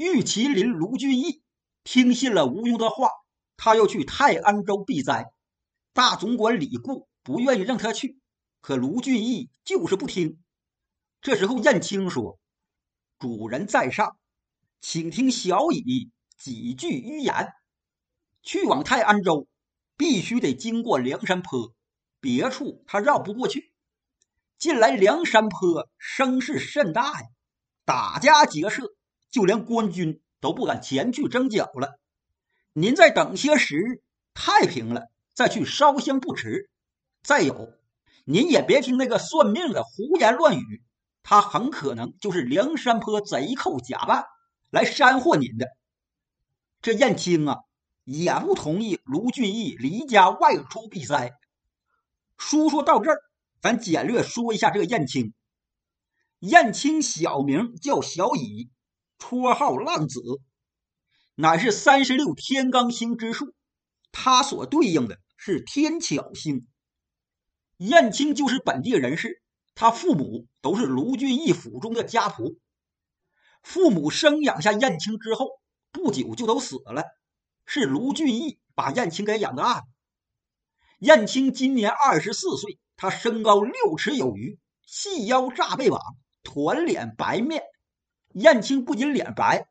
玉麒麟卢俊义听信了吴用的话，他要去泰安州避灾。大总管李固不愿意让他去，可卢俊义就是不听。这时候，燕青说：“主人在上，请听小乙几句预言。去往泰安州，必须得经过梁山坡，别处他绕不过去。近来梁山坡声势甚大呀，打家劫舍，就连官军都不敢前去征剿了。您再等些时日，太平了再去烧香不迟。再有，您也别听那个算命的胡言乱语。”他很可能就是梁山坡贼寇假扮来煽惑您的。这燕青啊，也不同意卢俊义离家外出避灾。书说到这儿，咱简略说一下这个燕青。燕青小名叫小乙，绰号浪子，乃是三十六天罡星之数，他所对应的是天巧星。燕青就是本地人士。他父母都是卢俊义府中的家仆，父母生养下燕青之后，不久就都死了，是卢俊义把燕青给养大的。燕青今年二十四岁，他身高六尺有余，细腰炸背膀，团脸白面。燕青不仅脸白，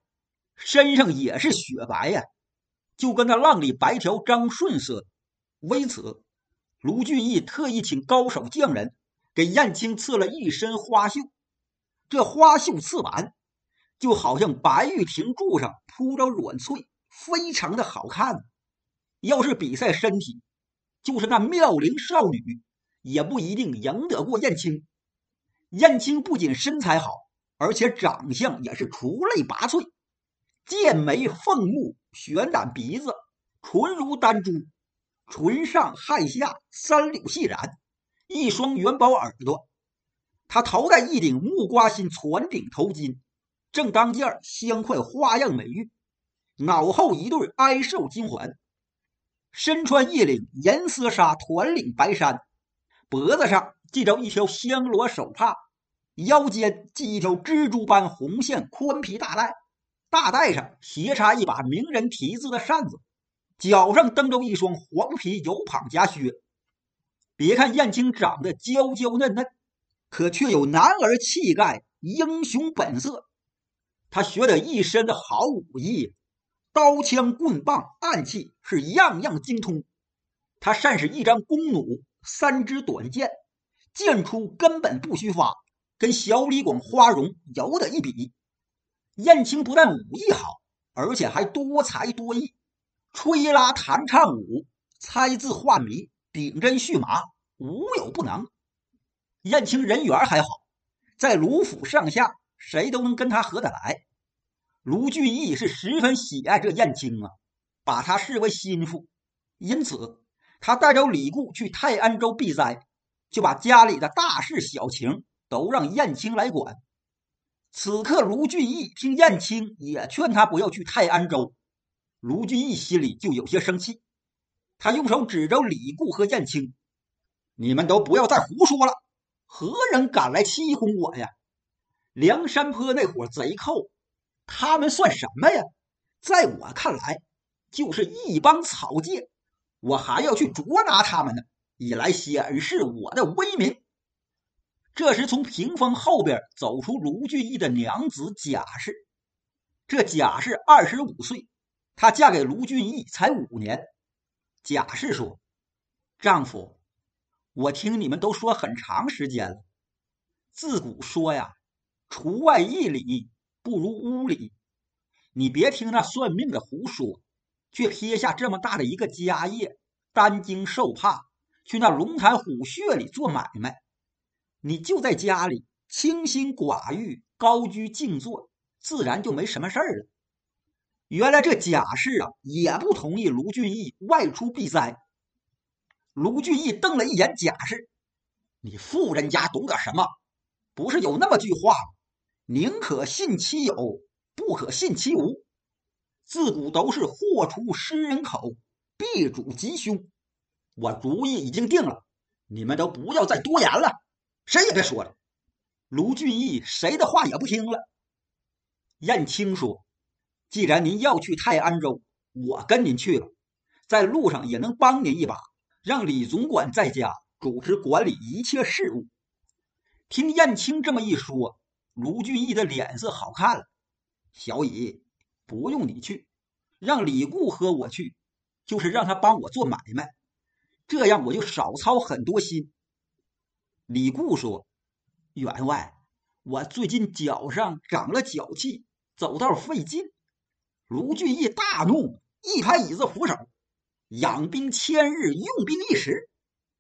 身上也是雪白呀，就跟那浪里白条张顺似的。为此，卢俊义特意请高手匠人。给燕青刺了一身花绣，这花绣刺完，就好像白玉亭柱上铺着软翠，非常的好看。要是比赛身体，就是那妙龄少女，也不一定赢得过燕青。燕青不仅身材好，而且长相也是出类拔萃，剑眉凤目，悬胆鼻子，唇如丹珠，唇上汗下三绺细染。一双元宝耳朵，他头戴一顶木瓜心攒顶头巾，正当件镶块花样美玉，脑后一对哀寿金环，身穿一领银丝纱团领白衫，脖子上系着一条香罗手帕，腰间系一条蜘蛛般红线宽皮大带，大带上斜插一把名人题字的扇子，脚上蹬着一双黄皮油袻夹靴。别看燕青长得娇娇嫩嫩，可却有男儿气概、英雄本色。他学得一身的好武艺，刀枪棍棒、暗器是样样精通。他善使一张弓弩、三支短剑，剑出根本不虚发，跟小李广花荣有得一比。燕青不但武艺好，而且还多才多艺，吹拉弹唱舞，猜字画谜。顶针续麻，无有不能。燕青人缘还好，在卢府上下，谁都能跟他合得来。卢俊义是十分喜爱这燕青啊，把他视为心腹。因此，他带着李固去泰安州避灾，就把家里的大事小情都让燕青来管。此刻，卢俊义听燕青也劝他不要去泰安州，卢俊义心里就有些生气。他用手指着李固和燕青：“你们都不要再胡说了！何人敢来欺哄我呀？梁山坡那伙贼寇，他们算什么呀？在我看来，就是一帮草芥。我还要去捉拿他们呢，以来显示我的威名。”这时，从屏风后边走出卢俊义的娘子贾氏。这贾氏二十五岁，她嫁给卢俊义才五年。贾氏说：“丈夫，我听你们都说很长时间了。自古说呀，除外一里不如屋里。你别听那算命的胡说，却撇下这么大的一个家业，担惊受怕去那龙潭虎穴里做买卖。你就在家里清心寡欲，高居静坐，自然就没什么事儿了。”原来这贾氏啊，也不同意卢俊义外出避灾。卢俊义瞪了一眼贾氏：“你富人家懂点什么？不是有那么句话吗？宁可信其有，不可信其无。自古都是祸出诗人口，必主吉凶。我主意已经定了，你们都不要再多言了，谁也别说了。”卢俊义谁的话也不听了。燕青说。既然您要去泰安州，我跟您去了，在路上也能帮您一把，让李总管在家主持管理一切事务。”听燕青这么一说，卢俊义的脸色好看了。小乙，不用你去，让李固和我去，就是让他帮我做买卖，这样我就少操很多心。李固说：“员外，我最近脚上长了脚气，走道费劲。”卢俊义大怒，一拍椅子扶手：“养兵千日，用兵一时。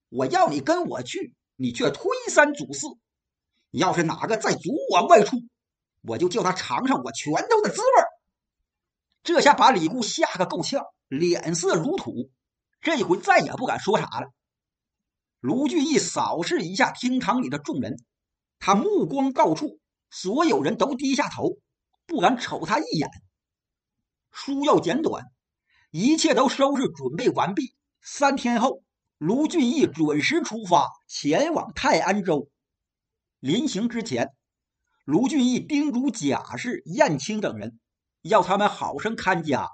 我要你跟我去，你却推三阻四。要是哪个再阻我外出，我就叫他尝尝我拳头的滋味。”这下把李固吓个够呛，脸色如土，这回再也不敢说啥了。卢俊义扫视一下厅堂里的众人，他目光高处，所有人都低下头，不敢瞅他一眼。书要简短，一切都收拾准备完毕。三天后，卢俊义准时出发，前往泰安州。临行之前，卢俊义叮嘱贾氏、燕青等人，要他们好生看家。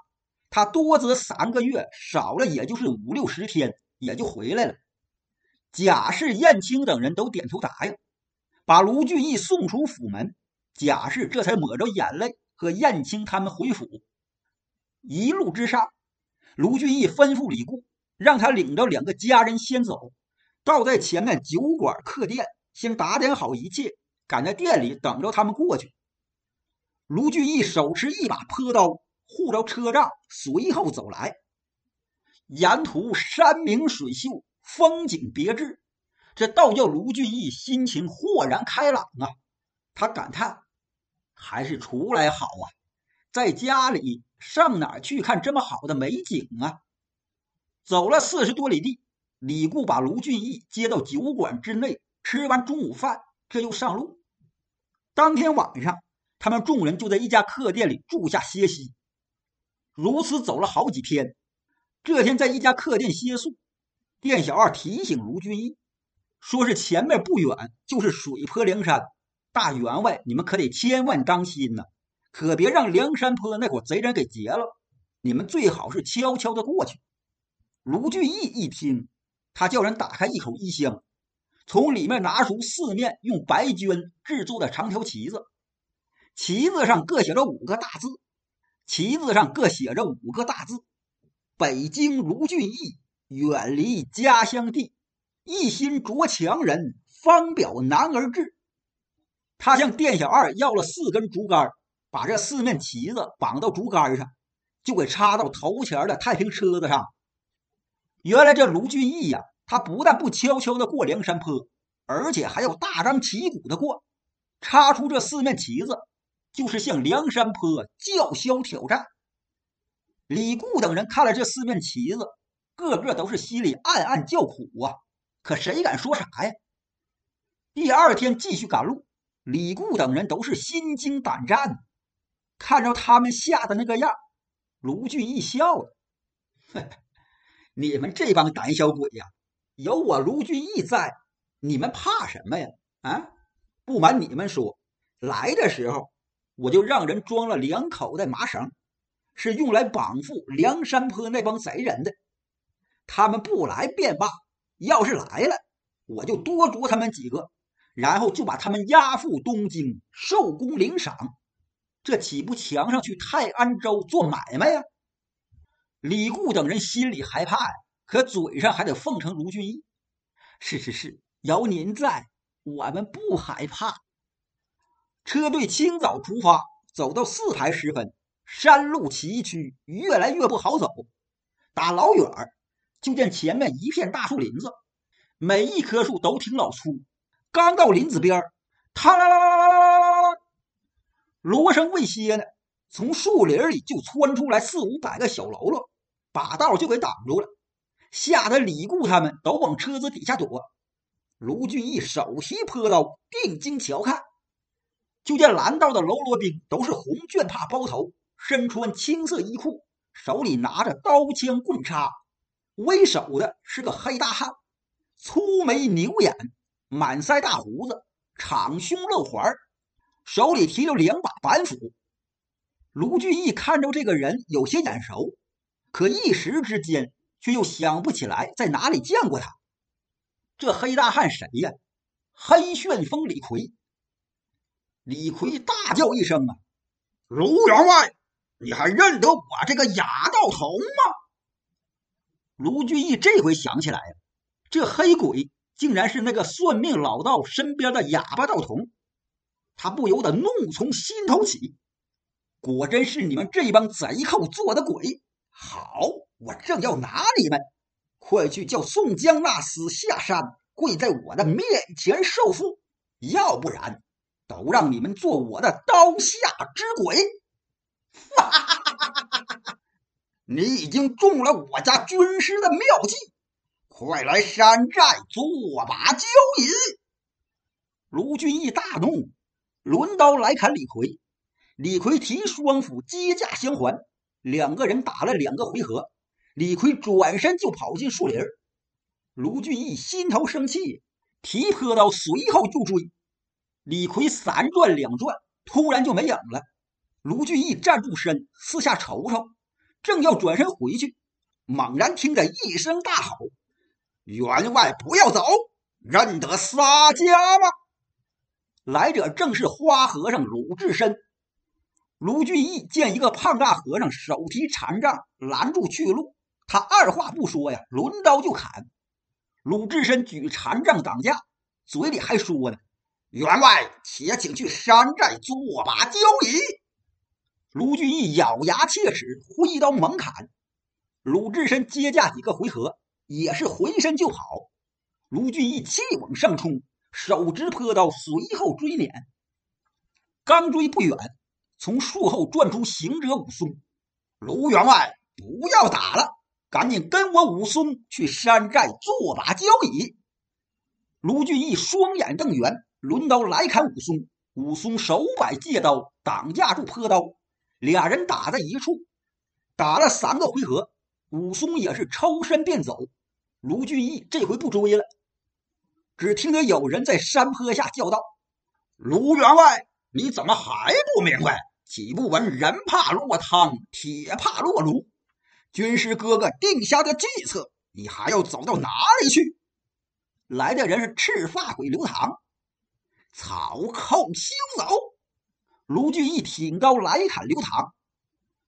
他多则三个月，少了也就是五六十天，也就回来了。贾氏、燕青等人都点头答应，把卢俊义送出府门。贾氏这才抹着眼泪和燕青他们回府。一路之上，卢俊义吩咐李固，让他领着两个家人先走，到在前面酒馆客店，先打点好一切，赶在店里等着他们过去。卢俊义手持一把坡刀，护着车仗，随后走来。沿途山明水秀。风景别致，这倒叫卢俊义心情豁然开朗啊！他感叹：“还是出来好啊，在家里上哪去看这么好的美景啊？”走了四十多里地，李固把卢俊义接到酒馆之内，吃完中午饭，这又上路。当天晚上，他们众人就在一家客店里住下歇息。如此走了好几天，这天在一家客店歇宿。店小二提醒卢俊义，说是前面不远就是水泊梁山，大员外你们可得千万当心呐，可别让梁山坡那伙贼人给劫了。你们最好是悄悄的过去。卢俊义一听，他叫人打开一口衣箱，从里面拿出四面用白绢制作的长条旗子，旗子上各写着五个大字，旗子上各写着五个大字：北京卢俊义。远离家乡地，一心着强人，方表男儿志。他向店小二要了四根竹竿，把这四面旗子绑到竹竿上，就给插到头前的太平车子上。原来这卢俊义呀，他不但不悄悄的过梁山坡，而且还要大张旗鼓的过。插出这四面旗子，就是向梁山坡叫嚣挑战。李固等人看了这四面旗子。个个都是心里暗暗叫苦啊！可谁敢说啥呀？第二天继续赶路，李固等人都是心惊胆战。看着他们吓得那个样，卢俊义笑了：“你们这帮胆小鬼呀，有我卢俊义在，你们怕什么呀？啊！不瞒你们说，来的时候我就让人装了两口袋麻绳，是用来绑缚梁山坡那帮贼人的。”他们不来便罢，要是来了，我就多捉他们几个，然后就把他们押赴东京受功领赏，这岂不强上去泰安州做买卖呀？李固等人心里害怕呀，可嘴上还得奉承卢俊义。是是是，有您在，我们不害怕。车队清早出发，走到四排时分，山路崎岖，越来越不好走。打老远。就见前面一片大树林子，每一棵树都挺老粗。刚到林子边儿，啦啦啦啦啦啦啦啦，锣声未歇呢，从树林里就窜出来四五百个小喽啰，把道就给挡住了，吓得李固他们都往车子底下躲。卢俊义手提坡刀，定睛瞧看，就见拦道的喽啰兵都是红绢帕包头，身穿青色衣裤，手里拿着刀枪棍叉。为首的是个黑大汉，粗眉牛眼，满腮大胡子，敞胸露怀，手里提着两把板斧。卢俊义看着这个人有些眼熟，可一时之间却又想不起来在哪里见过他。这黑大汉谁呀？黑旋风李逵。李逵大叫一声：“啊，卢员外，你还认得我这个哑道童吗？”卢俊义这回想起来，这黑鬼竟然是那个算命老道身边的哑巴道童，他不由得怒从心头起。果真是你们这帮贼寇做的鬼！好，我正要拿你们，快去叫宋江那厮下山，跪在我的面前受缚，要不然都让你们做我的刀下之鬼！哈哈哈哈哈！你已经中了我家军师的妙计，快来山寨做把交椅！卢俊义大怒，抡刀来砍李逵。李逵提双斧接架相还，两个人打了两个回合，李逵转身就跑进树林。卢俊义心头生气，提坡刀随后就追。李逵三转两转，突然就没影了。卢俊义站住身，四下瞅瞅，正要转身回去，猛然听着一声大吼：“员外不要走，认得洒家吗？”来者正是花和尚鲁智深。卢俊义见一个胖大和尚手提禅杖拦住去路，他二话不说呀，抡刀就砍。鲁智深举禅杖挡架，嘴里还说呢：“员外，且请去山寨做把交椅。”卢俊义咬牙切齿，挥刀猛砍。鲁智深接架几个回合，也是回身就跑。卢俊义气往上冲，手执坡刀随后追撵。刚追不远。从树后转出行者武松，卢员外不要打了，赶紧跟我武松去山寨做把交椅。卢俊义双眼瞪圆，抡刀来砍武松。武松手摆借刀挡架住坡刀，俩人打在一处，打了三个回合，武松也是抽身便走。卢俊义这回不追了，只听得有人在山坡下叫道：“卢员外。”你怎么还不明白？岂不闻人怕落汤，铁怕落炉？军师哥哥定下的计策，你还要走到哪里去？来的人是赤发鬼刘唐，草寇休走！卢俊义挺刀来砍刘唐，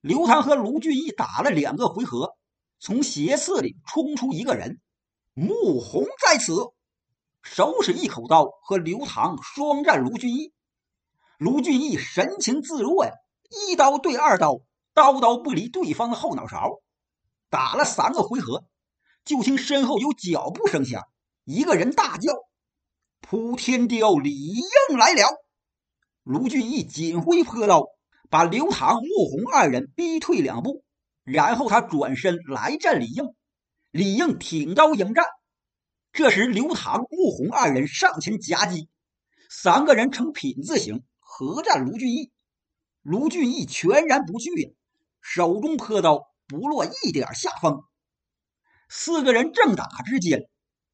刘唐和卢俊义打了两个回合，从斜刺里冲出一个人，穆弘在此，手使一口刀和刘唐双战卢俊义。卢俊义神情自若呀，一刀对二刀，刀刀不离对方的后脑勺。打了三个回合，就听身后有脚步声响，一个人大叫：“扑天雕李应来了！”卢俊义紧挥破刀，把刘唐、穆弘二人逼退两步，然后他转身来战李应。李应挺刀迎战，这时刘唐、穆弘二人上前夹击，三个人呈品字形合战卢俊义。卢俊义全然不惧，手中泼刀不落一点下风。四个人正打之间，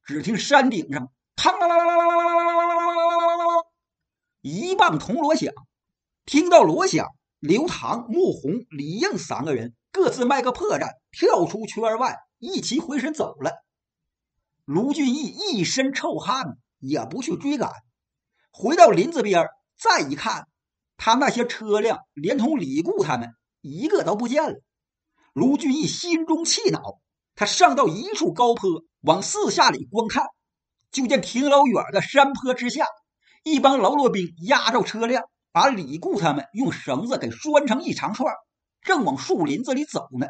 只听山顶上“嘡啦啦啦”一棒铜锣响。听到锣响，刘唐、穆弘、李应三个人各自卖个破绽，跳出圈外，一齐回身走了。卢俊义一身臭汗，也不去追赶，回到林子边再一看，他那些车辆连同李固他们一个都不见了。卢俊义心中气恼，他上到一处高坡，往四下里观看，就见挺老远的山坡之下，一帮喽啰兵压着车辆，把李固他们用绳子给拴成一长串，正往树林子里走呢。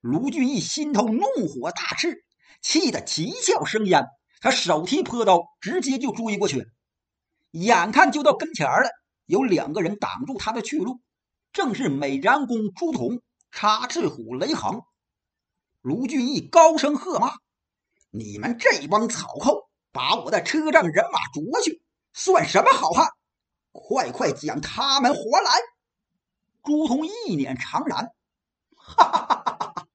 卢俊义心头怒火大炽，气得七窍生烟，他手提坡刀，直接就追过去。眼看就到跟前了，有两个人挡住他的去路，正是美髯公朱仝、插翅虎雷横。卢俊义高声喝骂：“你们这帮草寇，把我的车仗人马捉去，算什么好汉？快快将他们活来！”朱仝一脸长然：“哈哈哈哈哈！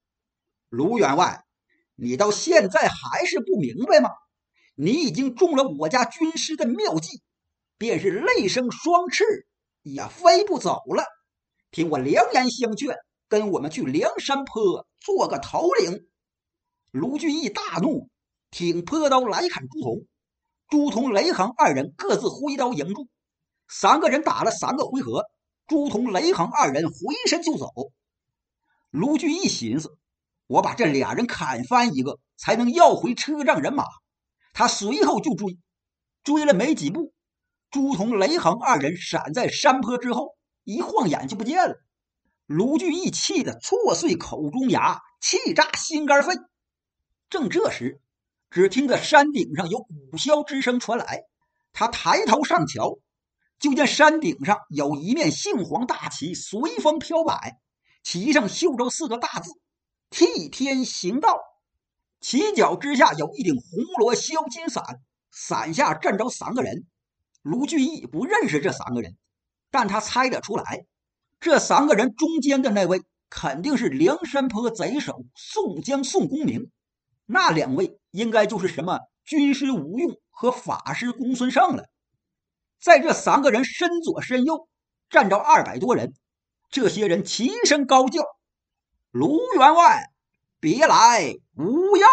卢员外，你到现在还是不明白吗？你已经中了我家军师的妙计。”便是泪生双翅，也飞不走了。听我良言相劝，跟我们去梁山坡做个头领。卢俊义大怒，挺坡刀来砍朱仝。朱仝、雷横二人各自挥刀迎住，三个人打了三个回合，朱仝、雷横二人回身就走。卢俊义寻思：我把这俩人砍翻一个，才能要回车仗人马。他随后就追，追了没几步，朱仝、雷横二人闪在山坡之后，一晃眼就不见了。卢俊义气得挫碎口中牙，气炸心肝肺。正这时，只听得山顶上有鼓箫之声传来，他抬头上瞧，就见山顶上有一面杏黄大旗随风飘摆，旗上绣着四个大字“替天行道”。旗脚之下有一顶红罗镶金伞，伞下站着三个人。卢俊义不认识这三个人，但他猜得出来，这三个人中间的那位肯定是梁山坡贼首宋江、宋公明。那两位应该就是什么军师吴用和法师公孙胜了。在这三个人身左身右站着二百多人，这些人齐声高叫：“卢员外，别来无恙！”